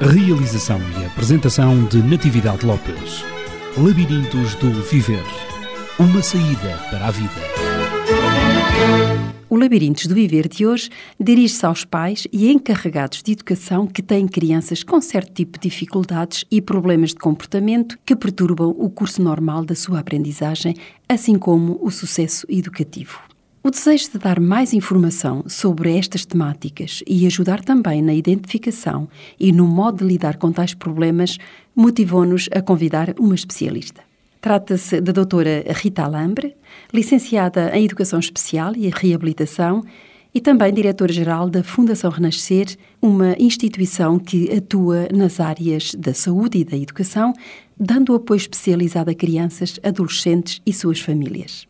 Realização e apresentação de Natividade Lopes. Labirintos do Viver. Uma saída para a vida. O Labirintos do Viver de hoje dirige-se aos pais e encarregados de educação que têm crianças com certo tipo de dificuldades e problemas de comportamento que perturbam o curso normal da sua aprendizagem, assim como o sucesso educativo. O desejo de dar mais informação sobre estas temáticas e ajudar também na identificação e no modo de lidar com tais problemas motivou-nos a convidar uma especialista. Trata-se da doutora Rita Alambre, licenciada em Educação Especial e Reabilitação e também diretora-geral da Fundação Renascer, uma instituição que atua nas áreas da saúde e da educação, dando apoio especializado a crianças, adolescentes e suas famílias.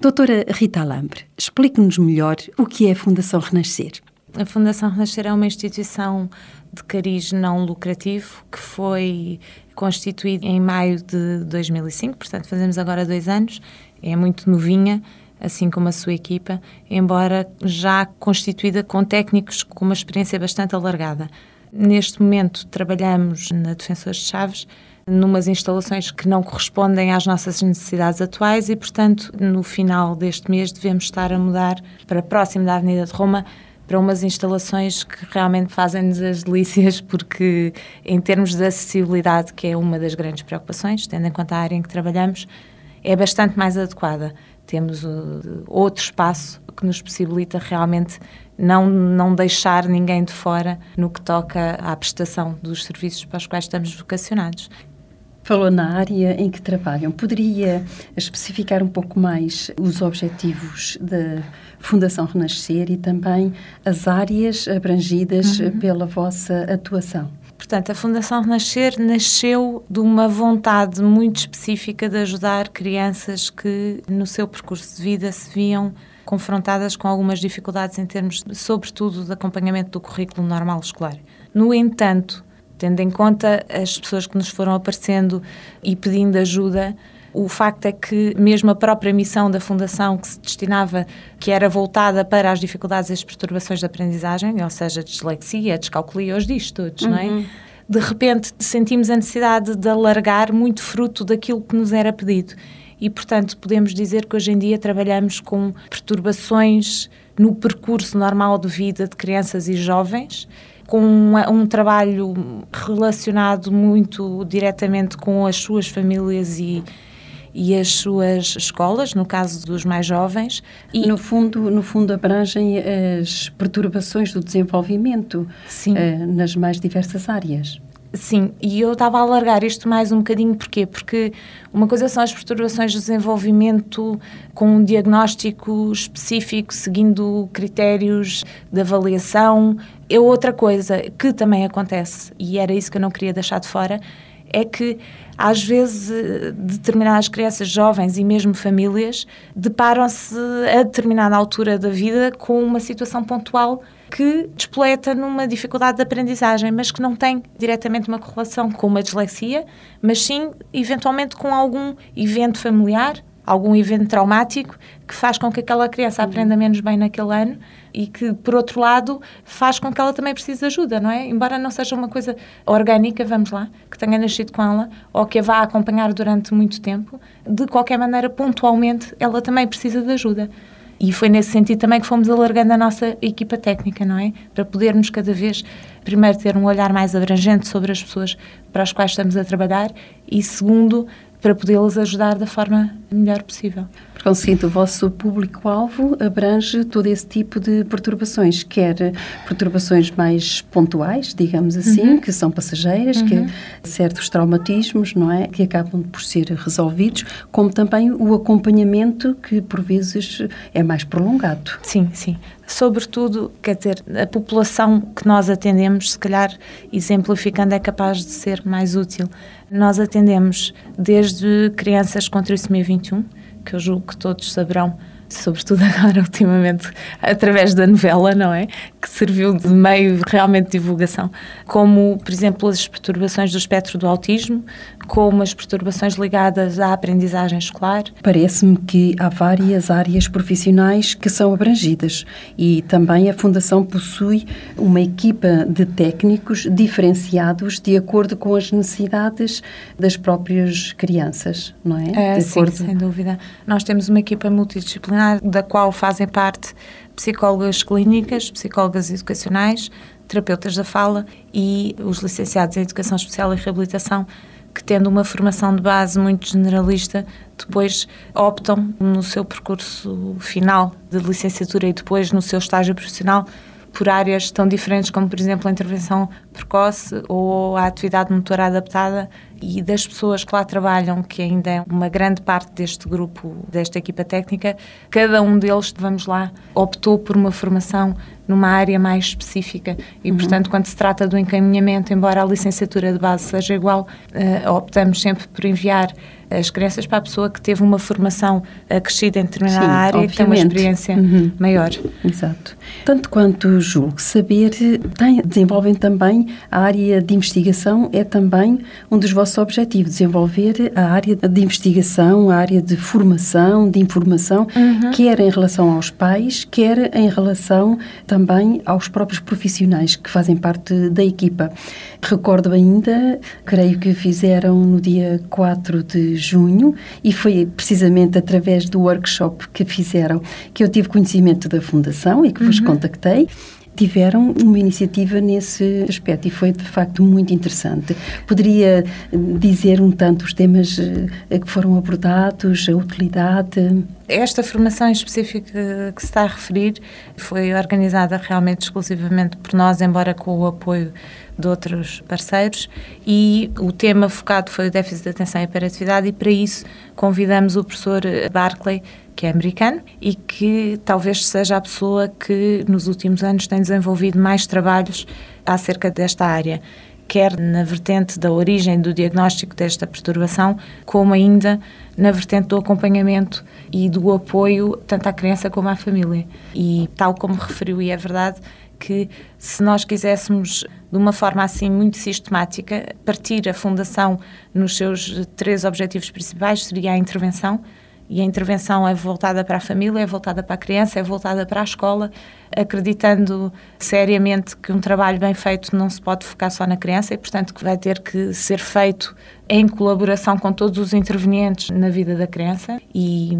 Doutora Rita Alambre, explique-nos melhor o que é a Fundação Renascer. A Fundação Renascer é uma instituição de cariz não lucrativo que foi constituída em maio de 2005, portanto fazemos agora dois anos, é muito novinha, assim como a sua equipa, embora já constituída com técnicos com uma experiência bastante alargada. Neste momento trabalhamos na Defensores de Chaves, numas instalações que não correspondem às nossas necessidades atuais e, portanto, no final deste mês devemos estar a mudar para próximo da Avenida de Roma para umas instalações que realmente fazem-nos as delícias, porque em termos de acessibilidade, que é uma das grandes preocupações, tendo em conta a área em que trabalhamos, é bastante mais adequada. Temos uh, outro espaço que nos possibilita realmente não, não deixar ninguém de fora no que toca à prestação dos serviços para os quais estamos vocacionados. Falou na área em que trabalham. Poderia especificar um pouco mais os objetivos da Fundação Renascer e também as áreas abrangidas uhum. pela vossa atuação? Portanto, a Fundação Renascer nasceu de uma vontade muito específica de ajudar crianças que, no seu percurso de vida, se viam confrontadas com algumas dificuldades em termos, sobretudo, de acompanhamento do currículo normal escolar. No entanto, tendo em conta as pessoas que nos foram aparecendo e pedindo ajuda, o facto é que mesmo a própria missão da Fundação que se destinava, que era voltada para as dificuldades e as perturbações da aprendizagem, ou seja, dislexia, descalculia, os diz todos, uhum. não é? Uhum. De repente sentimos a necessidade de alargar muito fruto daquilo que nos era pedido. E, portanto, podemos dizer que hoje em dia trabalhamos com perturbações no percurso normal de vida de crianças e jovens, com um, um, trabalho relacionado muito diretamente com as suas famílias e, e as suas escolas, no caso dos mais jovens. E no fundo, no fundo abrangem as perturbações do desenvolvimento uh, nas mais diversas áreas. Sim, e eu estava a alargar isto mais um bocadinho, porquê? Porque uma coisa são as perturbações de desenvolvimento com um diagnóstico específico, seguindo critérios de avaliação. É outra coisa que também acontece, e era isso que eu não queria deixar de fora, é que às vezes determinadas crianças jovens e mesmo famílias deparam-se a determinada altura da vida com uma situação pontual que despoleta numa dificuldade de aprendizagem, mas que não tem diretamente uma correlação com uma dislexia, mas sim, eventualmente, com algum evento familiar, algum evento traumático que faz com que aquela criança aprenda menos bem naquele ano e que, por outro lado, faz com que ela também precise de ajuda, não é? Embora não seja uma coisa orgânica, vamos lá, que tenha nascido com ela ou que a vá acompanhar durante muito tempo, de qualquer maneira, pontualmente, ela também precisa de ajuda. E foi nesse sentido também que fomos alargando a nossa equipa técnica, não é? Para podermos cada vez, primeiro, ter um olhar mais abrangente sobre as pessoas para as quais estamos a trabalhar e, segundo, para podê-las ajudar da forma melhor possível. Por conseguinte, o vosso público-alvo abrange todo esse tipo de perturbações, quer perturbações mais pontuais, digamos assim, uhum. que são passageiras, uhum. que certos traumatismos, não é, que acabam por ser resolvidos, como também o acompanhamento que por vezes é mais prolongado. Sim, sim. Sobretudo, quer dizer, a população que nós atendemos, se calhar exemplificando, é capaz de ser mais útil. Nós atendemos desde crianças com trissomia 21, que eu julgo que todos saberão, sobretudo agora, ultimamente, através da novela, não é? Que serviu de meio realmente de divulgação, como, por exemplo, as perturbações do espectro do autismo, como as perturbações ligadas à aprendizagem escolar. Parece-me que há várias áreas profissionais que são abrangidas e também a Fundação possui uma equipa de técnicos diferenciados de acordo com as necessidades das próprias crianças, não é? é sim, sem dúvida. Nós temos uma equipa multidisciplinar da qual fazem parte psicólogas clínicas, psicólogas educacionais, terapeutas da fala e os licenciados em Educação Especial e Reabilitação que, tendo uma formação de base muito generalista, depois optam no seu percurso final de licenciatura e depois no seu estágio profissional por áreas tão diferentes como, por exemplo, a intervenção precoce ou a atividade motora adaptada e das pessoas que lá trabalham, que ainda é uma grande parte deste grupo, desta equipa técnica, cada um deles, vamos lá, optou por uma formação numa área mais específica e, uhum. portanto, quando se trata do encaminhamento, embora a licenciatura de base seja igual, uh, optamos sempre por enviar as crianças para a pessoa que teve uma formação acrescida em determinada Sim, área obviamente. e tem uma experiência uhum. maior. Exato. Tanto quanto julgo saber, tem, desenvolvem também a área de investigação, é também um dos vossos objetivos, desenvolver a área de investigação, a área de formação, de informação, uhum. quer em relação aos pais, quer em relação também aos próprios profissionais que fazem parte da equipa. Recordo ainda, creio que fizeram no dia 4 de junho e foi precisamente através do workshop que fizeram que eu tive conhecimento da Fundação e que vos uhum. contactei tiveram uma iniciativa nesse aspecto e foi de facto muito interessante. Poderia dizer um tanto os temas eh, que foram abordados, a utilidade? Esta formação específica que se está a referir foi organizada realmente exclusivamente por nós, embora com o apoio de outros parceiros, e o tema focado foi o déficit de atenção e hiperatividade, e para isso convidamos o professor Barclay, que é americano e que talvez seja a pessoa que nos últimos anos tem desenvolvido mais trabalhos acerca desta área, quer na vertente da origem do diagnóstico desta perturbação, como ainda na vertente do acompanhamento e do apoio tanto à criança como à família. E tal como referiu, e é verdade, que se nós quiséssemos de uma forma assim muito sistemática partir a fundação nos seus três objetivos principais seria a intervenção e a intervenção é voltada para a família, é voltada para a criança, é voltada para a escola, acreditando seriamente que um trabalho bem feito não se pode focar só na criança e, portanto, que vai ter que ser feito em colaboração com todos os intervenientes na vida da criança e,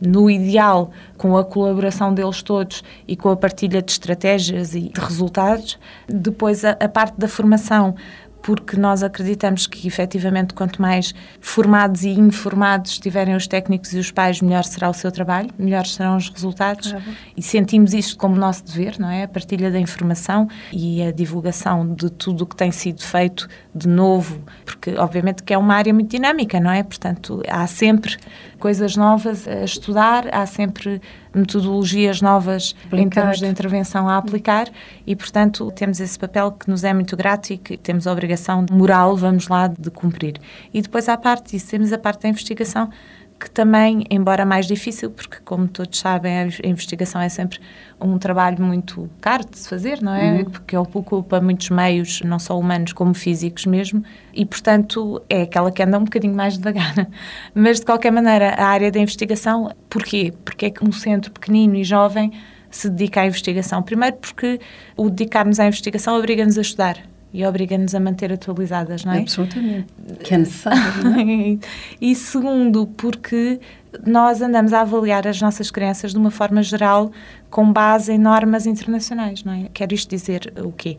no ideal, com a colaboração deles todos e com a partilha de estratégias e de resultados. Depois, a, a parte da formação porque nós acreditamos que, efetivamente, quanto mais formados e informados estiverem os técnicos e os pais, melhor será o seu trabalho, melhores serão os resultados. E sentimos isto como nosso dever, não é? A partilha da informação e a divulgação de tudo o que tem sido feito de novo, porque, obviamente, que é uma área muito dinâmica, não é? Portanto, há sempre coisas novas a estudar, há sempre metodologias novas em termos de intervenção a aplicar e, portanto, temos esse papel que nos é muito grato e que temos a obrigação moral, vamos lá, de cumprir. E depois, à parte disso, temos a parte da investigação que também, embora mais difícil, porque como todos sabem, a investigação é sempre um trabalho muito caro de se fazer, não é? Uhum. Porque ocupa muitos meios, não só humanos como físicos mesmo, e portanto é aquela que anda um bocadinho mais devagar. Mas de qualquer maneira, a área da investigação, porquê? Porque é que um centro pequenino e jovem se dedica à investigação? Primeiro porque o dedicar-nos à investigação obriga-nos a estudar e obriga-nos a manter atualizadas, não é? Absolutamente. Que é necessário. É? e segundo, porque nós andamos a avaliar as nossas crianças de uma forma geral com base em normas internacionais, não é? Quer isto dizer o quê?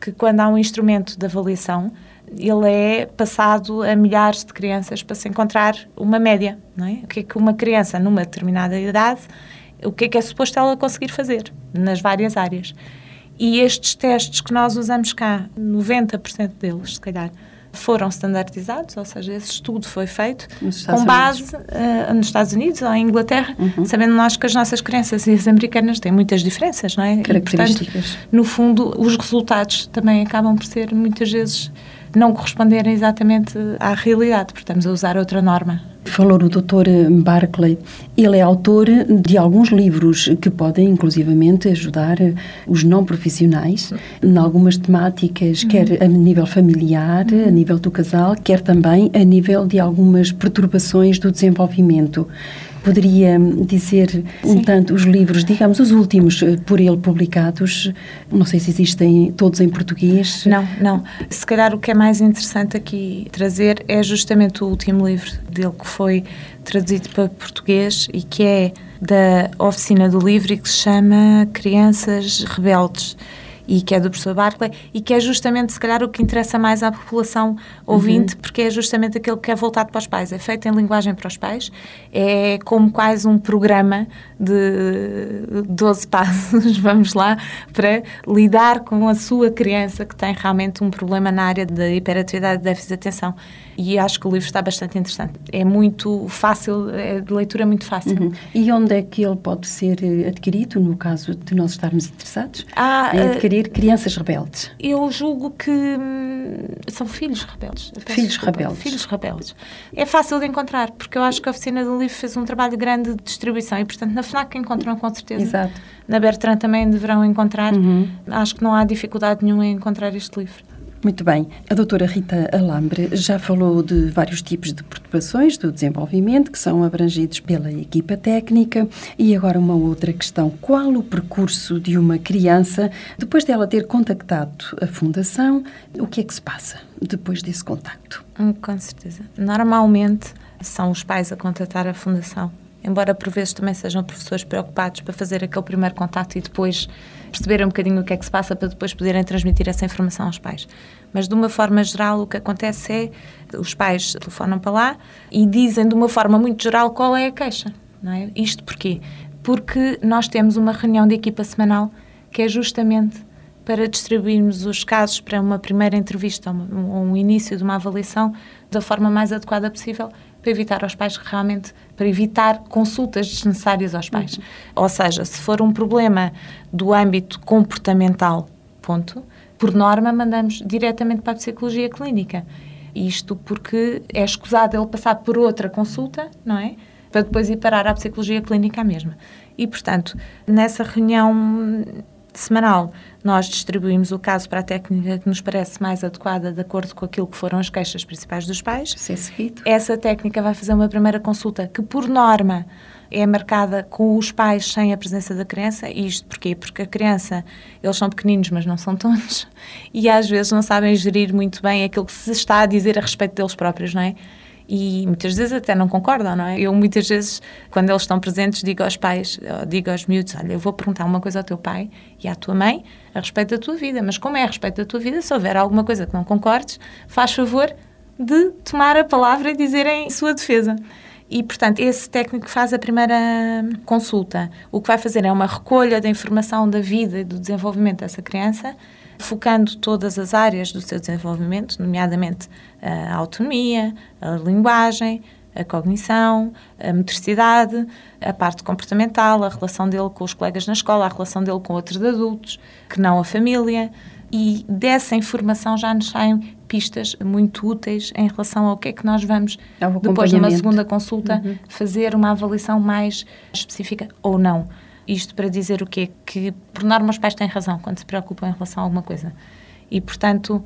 que quando há um instrumento de avaliação, ele é passado a milhares de crianças para se encontrar uma média, não é? O que é que uma criança numa determinada idade, o que é que é suposto ela conseguir fazer nas várias áreas. E estes testes que nós usamos cá, 90% deles, se calhar, foram standardizados, ou seja, esse estudo foi feito com base uh, nos Estados Unidos ou em Inglaterra, uhum. sabendo nós que as nossas crianças e as americanas têm muitas diferenças, não é? Características. E, portanto, no fundo, os resultados também acabam por ser muitas vezes não corresponderem exatamente à realidade, estamos a usar outra norma. Falou o Dr. Barclay. Ele é autor de alguns livros que podem, inclusivamente, ajudar os não profissionais em algumas temáticas, uhum. quer a nível familiar, a nível do casal, quer também a nível de algumas perturbações do desenvolvimento. Poderia dizer um tanto os livros, digamos, os últimos eh, por ele publicados, não sei se existem todos em português. Não, não. Se calhar o que é mais interessante aqui trazer é justamente o último livro dele que foi traduzido para português e que é da oficina do livro e que se chama Crianças Rebeldes e que é do professor Barclay e que é justamente, se calhar, o que interessa mais à população ouvinte, uhum. porque é justamente aquele que é voltado para os pais. É feito em linguagem para os pais, é como quase um programa de 12 passos, vamos lá, para lidar com a sua criança que tem realmente um problema na área da hiperatividade e déficit de atenção e acho que o livro está bastante interessante. É muito fácil, é de leitura muito fácil. Uhum. E onde é que ele pode ser eh, adquirido, no caso de nós estarmos interessados ah, adquirir Crianças Rebeldes? Eu julgo que hum, são filhos rebeldes. Filhos desculpa, rebeldes. Filhos rebeldes. É fácil de encontrar, porque eu acho que a Oficina do Livro fez um trabalho grande de distribuição e, portanto, na FNAC encontram com certeza. Exato. Na Bertrand também deverão encontrar. Uhum. Acho que não há dificuldade nenhuma em encontrar este livro. Muito bem. A doutora Rita Alambre já falou de vários tipos de perturbações do desenvolvimento que são abrangidos pela equipa técnica e agora uma outra questão. Qual o percurso de uma criança depois dela ter contactado a Fundação? O que é que se passa depois desse contacto? Hum, com certeza. Normalmente são os pais a contatar a Fundação embora por vezes também sejam professores preocupados para fazer aquele primeiro contato e depois perceberem um bocadinho o que é que se passa para depois poderem transmitir essa informação aos pais. Mas de uma forma geral o que acontece é os pais telefonam para lá e dizem de uma forma muito geral qual é a queixa. Não é? Isto porquê? Porque nós temos uma reunião de equipa semanal que é justamente para distribuirmos os casos para uma primeira entrevista ou um início de uma avaliação da forma mais adequada possível para evitar aos pais realmente, para evitar consultas desnecessárias aos pais. Uhum. Ou seja, se for um problema do âmbito comportamental, ponto, por norma mandamos diretamente para a psicologia clínica. Isto porque é escusado ele passar por outra consulta, não é? Para depois ir parar à psicologia clínica mesma. E, portanto, nessa reunião semanal, nós distribuímos o caso para a técnica que nos parece mais adequada de acordo com aquilo que foram as queixas principais dos pais. Ser seguido. Essa técnica vai fazer uma primeira consulta que, por norma, é marcada com os pais sem a presença da criança. E isto porquê? Porque a criança, eles são pequeninos, mas não são tontos, e às vezes não sabem gerir muito bem aquilo que se está a dizer a respeito deles próprios, não é? E muitas vezes até não concordam, não é? Eu muitas vezes, quando eles estão presentes, digo aos pais, digo aos miúdos, olha, eu vou perguntar uma coisa ao teu pai e à tua mãe a respeito da tua vida, mas como é a respeito da tua vida, se houver alguma coisa que não concordes, faz favor de tomar a palavra e dizer em sua defesa. E, portanto, esse técnico faz a primeira consulta. O que vai fazer é uma recolha da informação da vida e do desenvolvimento dessa criança, focando todas as áreas do seu desenvolvimento, nomeadamente a autonomia, a linguagem, a cognição, a motricidade, a parte comportamental, a relação dele com os colegas na escola, a relação dele com outros adultos, que não a família. E dessa informação já nos saem pistas muito úteis em relação ao que é que nós vamos, depois de uma segunda consulta, uhum. fazer uma avaliação mais específica ou não. Isto para dizer o quê? Que, por norma, os pais têm razão quando se preocupam em relação a alguma coisa. E, portanto,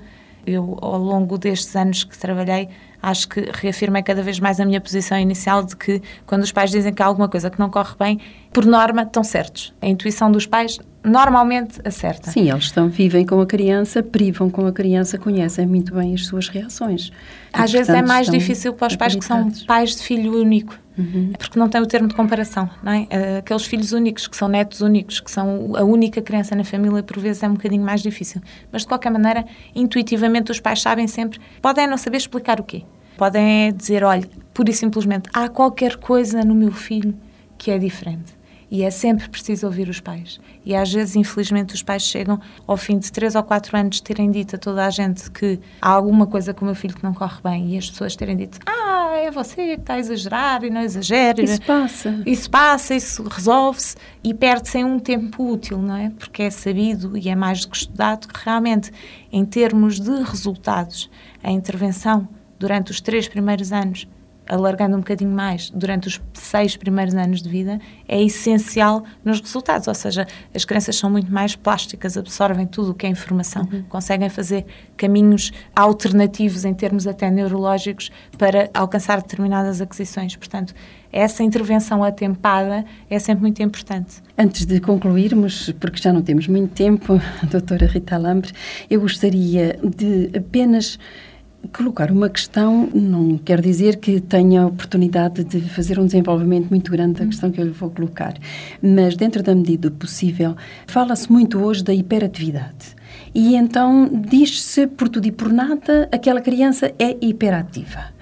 eu, ao longo destes anos que trabalhei, acho que reafirmei cada vez mais a minha posição inicial de que quando os pais dizem que há alguma coisa que não corre bem, por norma estão certos. A intuição dos pais normalmente acerta. Sim, eles estão, vivem com a criança, privam com a criança, conhecem muito bem as suas reações. Às e, vezes é mais difícil para os pais que são pais de filho único. Uhum. Porque não tem o termo de comparação, não é? Eh, aqueles filhos únicos, que são netos únicos, que são a única criança na família, por vezes é um bocadinho mais difícil. Mas, de qualquer maneira, intuitivamente os pais sabem sempre, podem não saber explicar o quê. Podem dizer, olha, pura e simplesmente, há qualquer coisa no meu filho que é diferente. E é sempre preciso ouvir os pais. E às vezes, infelizmente, os pais chegam ao fim de três ou quatro anos de terem dito a toda a gente que há alguma coisa com o meu filho que não corre bem e as pessoas terem dito: Ah, é você que está a exagerar e não exagera. Isso passa. Isso passa, isso resolve-se e perde-se em um tempo útil, não é? Porque é sabido e é mais do que estudado que realmente, em termos de resultados, a intervenção durante os três primeiros anos alargando um bocadinho mais, durante os seis primeiros anos de vida, é essencial nos resultados. Ou seja, as crianças são muito mais plásticas, absorvem tudo o que é informação, uhum. conseguem fazer caminhos alternativos em termos até neurológicos para alcançar determinadas aquisições. Portanto, essa intervenção atempada é sempre muito importante. Antes de concluirmos, porque já não temos muito tempo, doutora Rita Lambre, eu gostaria de apenas Colocar uma questão não quer dizer que tenha a oportunidade de fazer um desenvolvimento muito grande da questão que eu lhe vou colocar, mas dentro da medida possível, fala-se muito hoje da hiperatividade. E então diz-se por tudo e por nada aquela criança é hiperativa.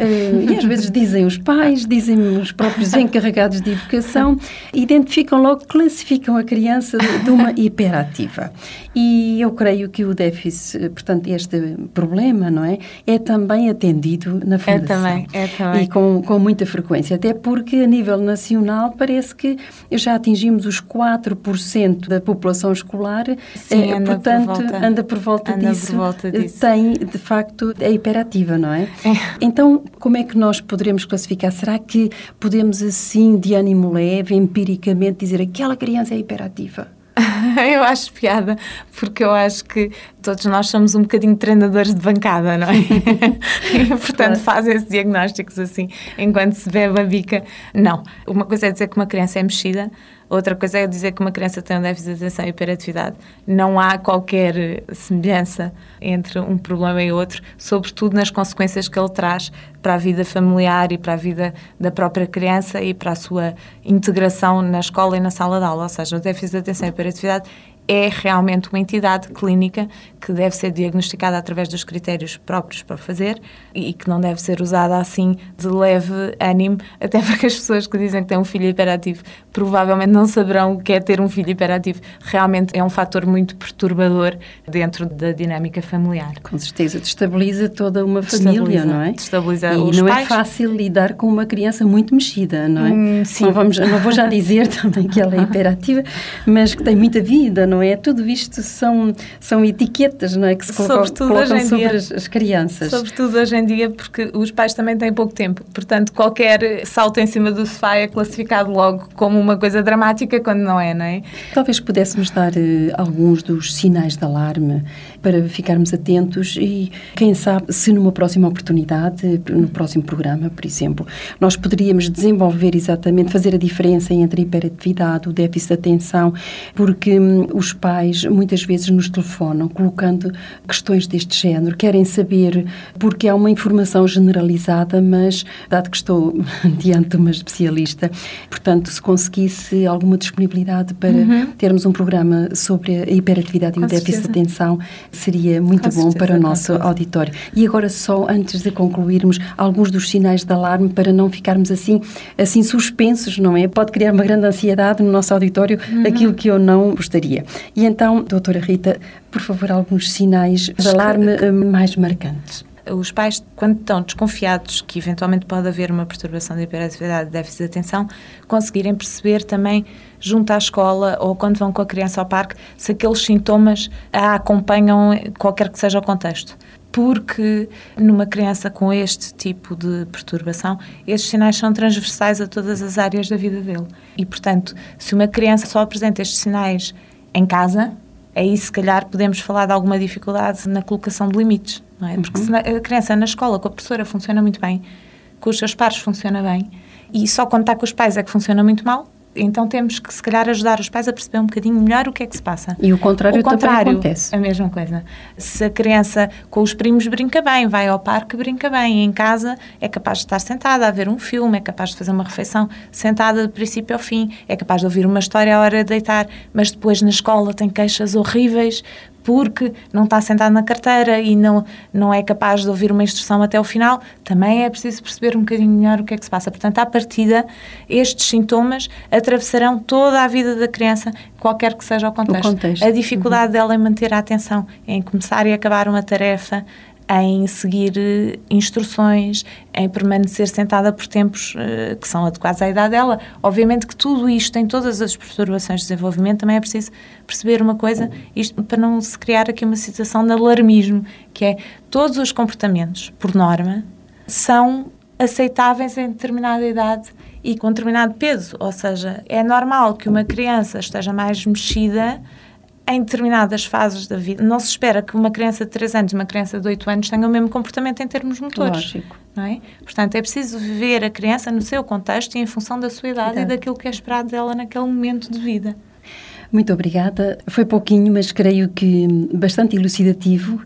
Uh, e às vezes dizem os pais, dizem os próprios encarregados de educação, identificam logo, classificam a criança de uma hiperativa. E eu creio que o déficit, portanto, este problema, não é? É também atendido na é Fundação. É também, é também. E com, com muita frequência, até porque a nível nacional parece que já atingimos os 4% da população escolar. Sim, anda portanto, por volta, anda por volta anda disso. Por volta disso. Tem, de facto, é hiperativa, não é? é. Então, como é que nós poderemos classificar? Será que podemos, assim, de ânimo leve, empiricamente, dizer aquela criança é hiperativa? eu acho piada, porque eu acho que todos nós somos um bocadinho treinadores de bancada, não é? e, portanto, claro. fazem esses diagnósticos assim, enquanto se bebe a bica. Não. Uma coisa é dizer que uma criança é mexida, outra coisa é dizer que uma criança tem um déficit de atenção e hiperatividade. Não há qualquer semelhança entre um problema e outro, sobretudo nas consequências que ele traz para a vida familiar e para a vida da própria criança e para a sua integração na escola e na sala de aula. Ou seja, o déficit de atenção e hiperatividade That. É realmente uma entidade clínica que deve ser diagnosticada através dos critérios próprios para fazer e que não deve ser usada assim de leve ânimo, até porque as pessoas que dizem que têm um filho hiperativo provavelmente não saberão o que é ter um filho hiperativo. Realmente é um fator muito perturbador dentro da dinâmica familiar. Com certeza, destabiliza toda uma família, não é? Destabiliza e os não é pais. é fácil lidar com uma criança muito mexida, não é? Hum, sim. Não, vamos, não vou já dizer também que ela é hiperativa, mas que tem muita vida, não é? Tudo isto são, são etiquetas, não é? Que se Sobretudo colocam sobre dia. as, as, crianças. Sobretudo hoje em dia, porque os pais também têm pouco tempo. Portanto, qualquer salto em cima do sofá é classificado logo como uma coisa dramática, quando não é, não é? Talvez pudéssemos dar uh, alguns dos sinais de alarme para ficarmos atentos e, quem sabe, se numa próxima oportunidade, no próximo programa, por exemplo, nós poderíamos desenvolver exatamente, fazer a diferença entre a hiperatividade, o déficit de atenção, porque hum, os pais muitas vezes nos telefonam colocando questões deste género, querem saber, porque há uma informação generalizada, mas, dado que estou diante de uma especialista, portanto, se conseguisse alguma disponibilidade para uhum. termos um programa sobre a hiperatividade Com e o déficit de atenção, seria muito Com bom certeza, para o nosso auditório. E agora só, antes de concluirmos, alguns dos sinais de alarme para não ficarmos assim, assim suspensos, não é? Pode criar uma grande ansiedade no nosso auditório, uhum. aquilo que eu não gostaria. E então, doutora Rita, por favor, alguns sinais de alarme. Eh, mais marcantes os pais, quando estão desconfiados que eventualmente pode haver uma perturbação de hiperatividade déficit de atenção, conseguirem perceber também junto à escola ou quando vão com a criança ao parque se aqueles sintomas a acompanham qualquer que seja o contexto. Porque numa criança com este tipo de perturbação, estes sinais são transversais a todas as áreas da vida dele. E, portanto, se uma criança só apresenta estes sinais em casa, aí se calhar podemos falar de alguma dificuldade na colocação de limites, não é? Porque se a criança na escola com a professora funciona muito bem, com os seus pares funciona bem, e só quando está com os pais é que funciona muito mal, então temos que, se calhar, ajudar os pais a perceber um bocadinho melhor o que é que se passa. E o contrário, o contrário também acontece. A mesma coisa. Se a criança com os primos brinca bem, vai ao parque brinca bem, em casa é capaz de estar sentada a ver um filme, é capaz de fazer uma refeição sentada de princípio ao fim, é capaz de ouvir uma história à hora de deitar, mas depois na escola tem queixas horríveis porque não está sentado na carteira e não, não é capaz de ouvir uma instrução até o final, também é preciso perceber um bocadinho melhor o que é que se passa. Portanto, à partida, estes sintomas atravessarão toda a vida da criança, qualquer que seja o contexto. O contexto. A dificuldade uhum. dela em manter a atenção, em começar e acabar uma tarefa, em seguir eh, instruções, em permanecer sentada por tempos uh, que são adequados à idade dela. Obviamente que tudo isto, em todas as perturbações de desenvolvimento, também é preciso perceber uma coisa, isto para não se criar aqui uma situação de alarmismo, que é todos os comportamentos, por norma, são aceitáveis em determinada idade e com determinado peso, ou seja, é normal que uma criança esteja mais mexida em determinadas fases da vida. Não se espera que uma criança de 3 anos e uma criança de 8 anos tenham o mesmo comportamento em termos motores. Lógico. Não é? Portanto, é preciso ver a criança no seu contexto e em função da sua idade, idade. e daquilo que é esperado dela naquele momento de vida. Muito obrigada. Foi pouquinho, mas creio que bastante elucidativo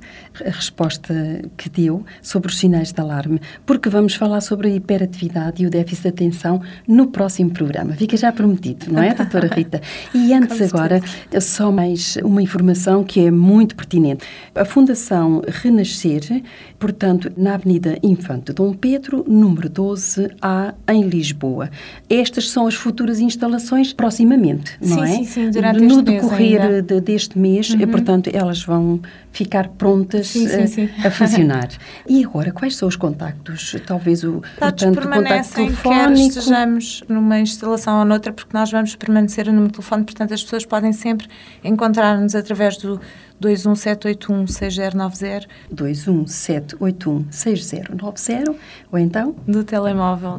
a resposta que deu sobre os sinais de alarme, porque vamos falar sobre a hiperatividade e o déficit de atenção no próximo programa. Fica já prometido, não é, doutora Rita? E antes agora, só mais uma informação que é muito pertinente. A Fundação Renascer, portanto, na Avenida Infante Dom Pedro, número 12A, em Lisboa. Estas são as futuras instalações proximamente, não sim, é? Sim, sim, durante no decorrer de, deste mês, uhum. e, portanto, elas vão ficar prontas sim, sim, sim. A, a, funcionar. e agora, quais são os contactos? Talvez o Dados portanto, contacto telefónico. quer estejamos numa instalação ou noutra, porque nós vamos permanecer no número de telefone, portanto as pessoas podem sempre encontrar-nos através do 217816090 217816090 ou então do telemóvel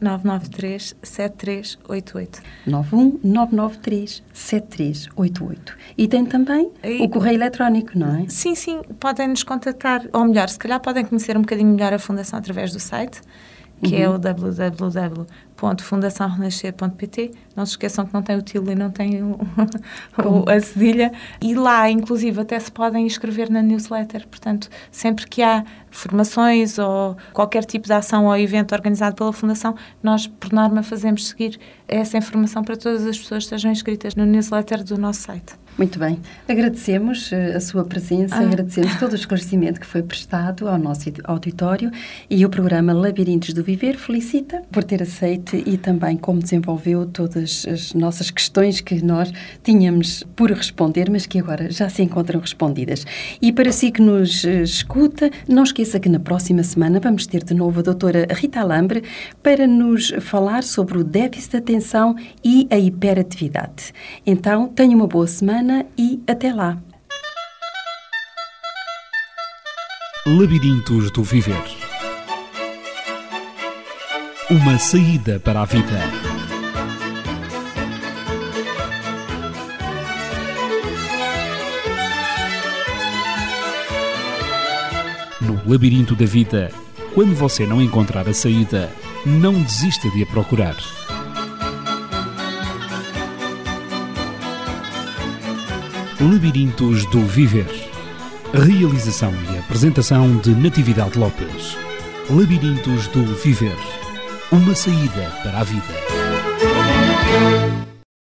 919937388 919937388 e tem também e... o correio eletrónico, não é? Sim, sim, podem nos contactar, ou melhor, se calhar podem conhecer um bocadinho melhor a Fundação através do site que é uhum. é o www.fundaçãorenascer.pt. Não se esqueçam que não tem o til e não tem o, o, a cedilha. E lá, inclusive, até se podem inscrever na newsletter. Portanto, sempre que há formações ou qualquer tipo de ação ou evento organizado pela Fundação, nós, por norma, fazemos seguir essa informação para todas as pessoas que estejam inscritas no newsletter do nosso site. Muito bem. Agradecemos eh, a sua presença, ah. agradecemos todo o esclarecimento que foi prestado ao nosso auditório e o programa Labirintos do Viver felicita por ter aceito e também como desenvolveu todas as nossas questões que nós tínhamos por responder, mas que agora já se encontram respondidas. E para si que nos eh, escuta, não esqueça que na próxima semana vamos ter de novo a doutora Rita Alambre para nos falar sobre o déficit de atenção e a hiperatividade. Então, tenha uma boa semana semana e até lá. Labirintos do Viver Uma saída para a vida. No labirinto da vida, quando você não encontrar a saída, não desista de a procurar. Labirintos do Viver. Realização e apresentação de Natividade Lopes. Labirintos do Viver. Uma saída para a vida.